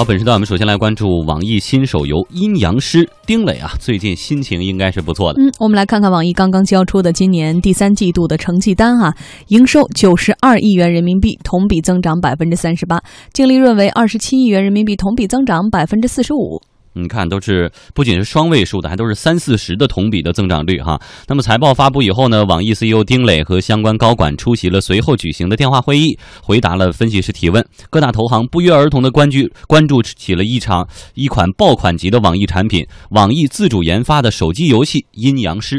好，本时段我们首先来关注网易新手游《阴阳师》，丁磊啊，最近心情应该是不错的。嗯，我们来看看网易刚刚交出的今年第三季度的成绩单啊，营收九十二亿元人民币，同比增长百分之三十八，净利润为二十七亿元人民币，同比增长百分之四十五。你看，都是不仅是双位数的，还都是三四十的同比的增长率哈。那么财报发布以后呢，网易 CEO 丁磊和相关高管出席了随后举行的电话会议，回答了分析师提问。各大投行不约而同的关注关注起了一场一款爆款级的网易产品——网易自主研发的手机游戏《阴阳师》。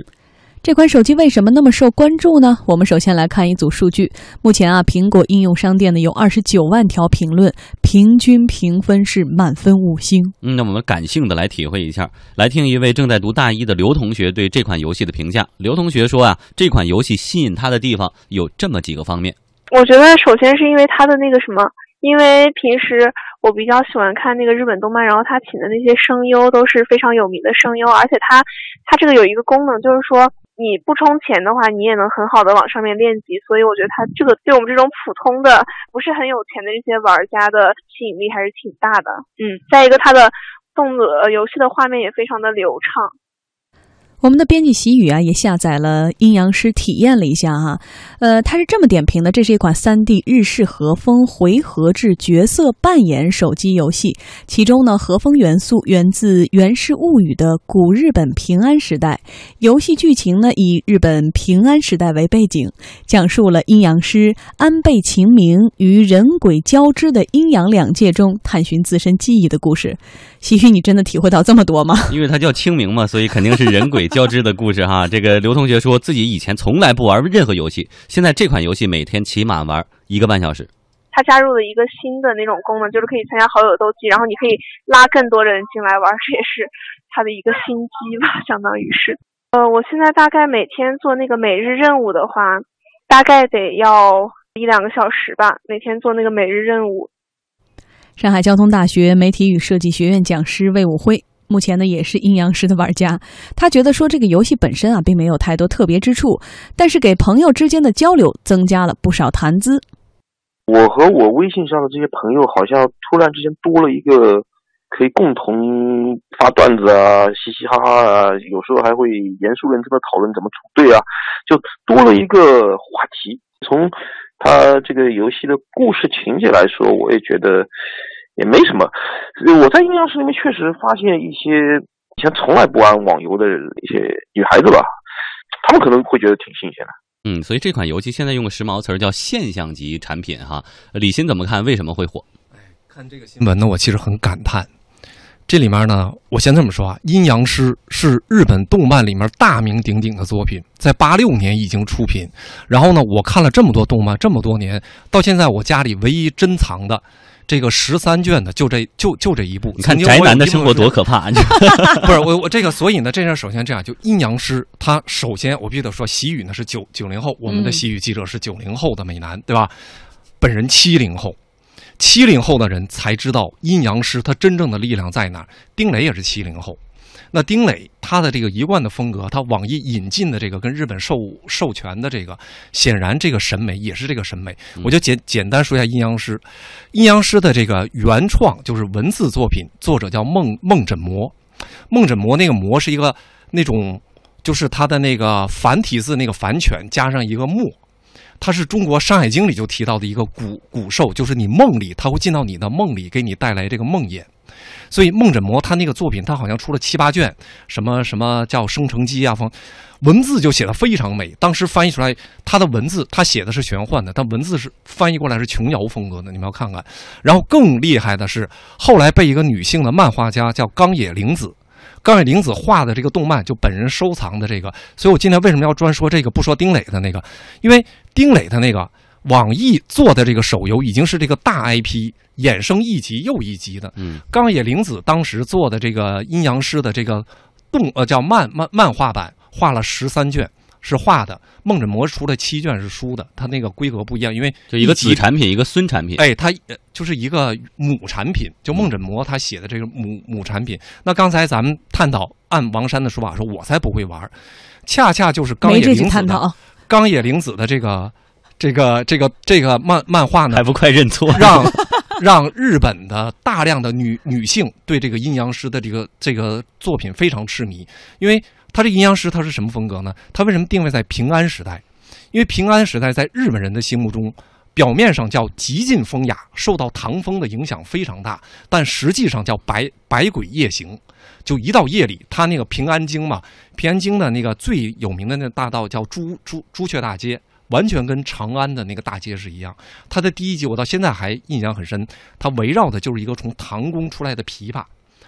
这款手机为什么那么受关注呢？我们首先来看一组数据。目前啊，苹果应用商店呢有二十九万条评论，平均评分是满分五星。嗯，那我们感性的来体会一下，来听一位正在读大一的刘同学对这款游戏的评价。刘同学说啊，这款游戏吸引他的地方有这么几个方面。我觉得首先是因为它的那个什么，因为平时我比较喜欢看那个日本动漫，然后他请的那些声优都是非常有名的声优，而且他他这个有一个功能就是说。你不充钱的话，你也能很好的往上面练级，所以我觉得它这个对我们这种普通的不是很有钱的这些玩家的吸引力还是挺大的。嗯，再一个，它的动作游戏的画面也非常的流畅。我们的编辑喜雨啊，也下载了《阴阳师》体验了一下哈，呃，他是这么点评的：这是一款 3D 日式和风回合制角色扮演手机游戏，其中呢，和风元素源自《源氏物语》的古日本平安时代。游戏剧情呢，以日本平安时代为背景，讲述了阴阳师安倍晴明与人鬼交织的阴阳两界中探寻自身记忆的故事。喜雨，你真的体会到这么多吗？因为它叫清明嘛，所以肯定是人鬼。交织的故事哈，这个刘同学说自己以前从来不玩任何游戏，现在这款游戏每天起码玩一个半小时。他加入了一个新的那种功能，就是可以参加好友斗鸡，然后你可以拉更多人进来玩，这也是他的一个新机吧，相当于是。呃，我现在大概每天做那个每日任务的话，大概得要一两个小时吧，每天做那个每日任务。上海交通大学媒体与设计学院讲师魏武辉。目前呢，也是阴阳师的玩家。他觉得说这个游戏本身啊，并没有太多特别之处，但是给朋友之间的交流增加了不少谈资。我和我微信上的这些朋友，好像突然之间多了一个可以共同发段子啊，嘻嘻哈哈啊，有时候还会严肃认真的讨论怎么组队啊，就多了一个话题。从他这个游戏的故事情节来说，我也觉得。也没什么，我在阴阳师里面确实发现一些以前从来不玩网游的一些女孩子吧，她们可能会觉得挺新鲜的。嗯，所以这款游戏现在用个时髦词儿叫现象级产品哈。李欣怎么看？为什么会火？哎，看这个新闻呢，我其实很感叹。这里面呢，我先这么说啊，阴阳师是日本动漫里面大名鼎鼎的作品，在八六年已经出品。然后呢，我看了这么多动漫这么多年，到现在我家里唯一珍藏的。这个十三卷的就这就就这一部，你看宅男的生活多可怕！不是我我这个，所以呢，这事首先这样，就阴阳师，他首先我必须得说，喜雨呢是九九零后，我们的喜雨记者是九零后的美男，对吧？本人七零后，七零后的人才知道阴阳师他真正的力量在哪儿。丁磊也是七零后。那丁磊他的这个一贯的风格，他网易引进的这个跟日本授授权的这个，显然这个审美也是这个审美。我就简简单说一下阴阳师，阴阳师的这个原创就是文字作品，作者叫梦梦枕魔，梦枕魔那个魔是一个那种，就是他的那个繁体字那个繁犬加上一个墨，它是中国《山海经》里就提到的一个古古兽，就是你梦里它会进到你的梦里，给你带来这个梦魇。所以梦枕魔他那个作品，他好像出了七八卷，什么什么叫生成机啊，风文字就写的非常美。当时翻译出来，他的文字他写的是玄幻的，但文字是翻译过来是琼瑶风格的，你们要看看。然后更厉害的是，后来被一个女性的漫画家叫冈野玲子，冈野玲子画的这个动漫，就本人收藏的这个。所以我今天为什么要专说这个，不说丁磊的那个？因为丁磊的那个。网易做的这个手游已经是这个大 IP，衍生一集又一集的。嗯，冈野玲子当时做的这个阴阳师的这个动呃叫漫漫漫画版，画了十三卷是画的，梦枕魔出了七卷是书的，它那个规格不一样，因为就一个子产品，一个孙产品。哎，它就是一个母产品，就梦枕魔他写的这个母母产品。那刚才咱们探讨，按王山的说法说，我才不会玩，恰恰就是冈野玲子的冈野玲子的这个。这个这个这个漫漫画呢还，不快认错？让让日本的大量的女女性对这个阴阳师的这个这个作品非常痴迷，因为他这阴阳师他是什么风格呢？他为什么定位在平安时代？因为平安时代在日本人的心目中，表面上叫极尽风雅，受到唐风的影响非常大，但实际上叫百百鬼夜行。就一到夜里，他那个平安京嘛，平安京的那个最有名的那大道叫朱朱朱雀大街，完全跟长安的那个大街是一样。它的第一集我到现在还印象很深，它围绕的就是一个从唐宫出来的琵琶，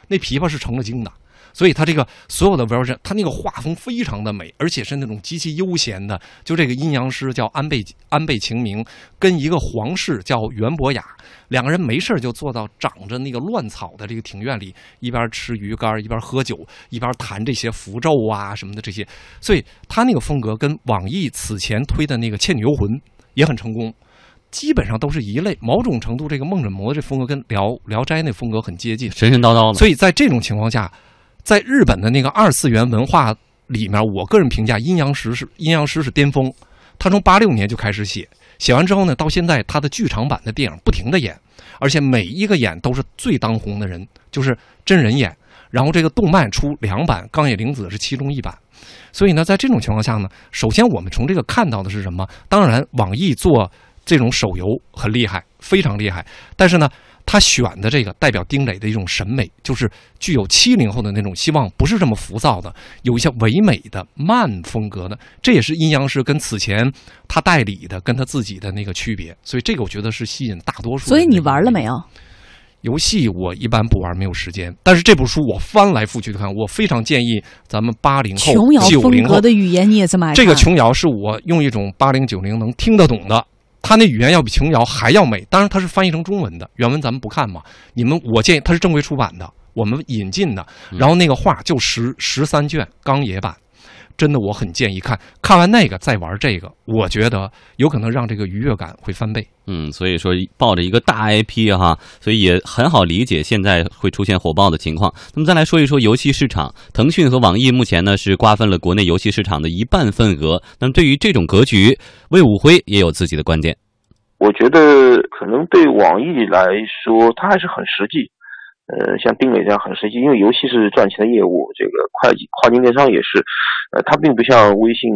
那琵琶是成了精的。所以它这个所有的 version，它那个画风非常的美，而且是那种极其悠闲的。就这个阴阳师叫安倍安倍晴明，跟一个皇室叫袁博雅，两个人没事儿就坐到长着那个乱草的这个庭院里，一边吃鱼干，一边喝酒，一边谈这些符咒啊什么的这些。所以他那个风格跟网易此前推的那个《倩女幽魂》也很成功。基本上都是一类，某种程度，这个梦枕魔这风格跟《聊聊斋》那风格很接近，神神叨叨的。所以在这种情况下，在日本的那个二次元文化里面，我个人评价阴阳师是阴阳师是巅峰。他从八六年就开始写，写完之后呢，到现在他的剧场版的电影不停的演，而且每一个演都是最当红的人，就是真人演。然后这个动漫出两版，《钢野玲子》是其中一版。所以呢，在这种情况下呢，首先我们从这个看到的是什么？当然，网易做这种手游很厉害，非常厉害。但是呢，他选的这个代表丁磊的一种审美，就是具有七零后的那种希望，不是这么浮躁的，有一些唯美的慢风格的。这也是阴阳师跟此前他代理的跟他自己的那个区别。所以这个我觉得是吸引大多数。所以你玩了没有？游戏我一般不玩，没有时间。但是这部书我翻来覆去的看，我非常建议咱们八零后、琼瑶九零后的语言你也这么爱？这个琼瑶是我用一种八零九零能听得懂的，他那语言要比琼瑶还要美。当然，它是翻译成中文的，原文咱们不看嘛。你们，我建议它是正规出版的，我们引进的。然后那个画就十十三卷钢野版，真的我很建议看。看完那个再玩这个，我觉得有可能让这个愉悦感会翻倍。嗯，所以说抱着一个大 IP 哈，所以也很好理解现在会出现火爆的情况。那么再来说一说游戏市场，腾讯和网易目前呢是瓜分了国内游戏市场的一半份额。那么对于这种格局，魏武辉也有自己的观点。我觉得可能对网易来说，它还是很实际。呃，像丁磊这样很实际，因为游戏是赚钱的业务，这个跨跨境电商也是，呃，它并不像微信、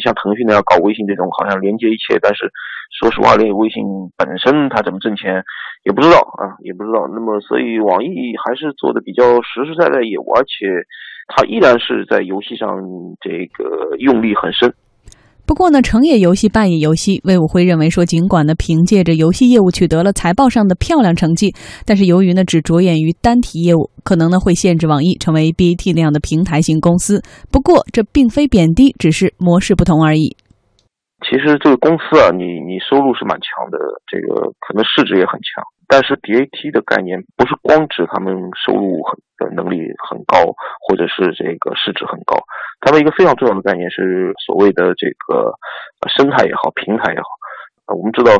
像腾讯那样搞微信这种，好像连接一切。但是说实话，连微信本身它怎么挣钱也不知道啊，也不知道。那么，所以网易还是做的比较实实在在业务，而且它依然是在游戏上这个用力很深。不过呢，成也游戏，败也游戏。魏武辉认为说，尽管呢凭借着游戏业务取得了财报上的漂亮成绩，但是由于呢只着眼于单体业务，可能呢会限制网易成为 BAT 那样的平台型公司。不过这并非贬低，只是模式不同而已。其实这个公司啊，你你收入是蛮强的，这个可能市值也很强。但是 BAT 的概念不是光指他们收入很的能力很高，或者是这个市值很高。他们一个非常重要的概念是所谓的这个生态也好，平台也好。我们知道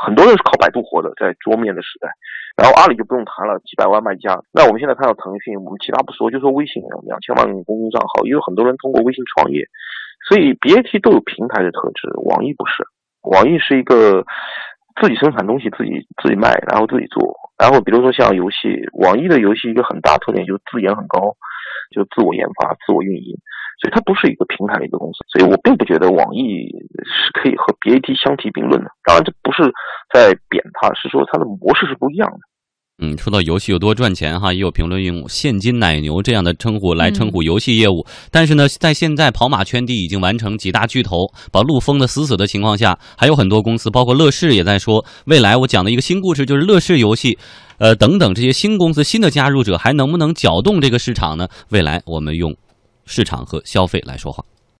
很多人是靠百度活的，在桌面的时代。然后阿里就不用谈了，几百万卖家。那我们现在看到腾讯，我们其他不说，就说微信两千万公众账号，也有很多人通过微信创业。所以 BAT 都有平台的特质，网易不是。网易是一个。自己生产东西，自己自己卖，然后自己做。然后比如说像游戏，网易的游戏一个很大特点就是自研很高，就自我研发、自我运营，所以它不是一个平台的一个公司。所以我并不觉得网易是可以和 BAT 相提并论的。当然，这不是在贬它，是说它的模式是不一样的。嗯，说到游戏有多赚钱哈，也有评论用“现金奶牛”这样的称呼来称呼游戏业务。但是呢，在现在跑马圈地已经完成几大巨头把路封的死死的情况下，还有很多公司，包括乐视也在说，未来我讲的一个新故事就是乐视游戏，呃等等这些新公司、新的加入者还能不能搅动这个市场呢？未来我们用市场和消费来说话。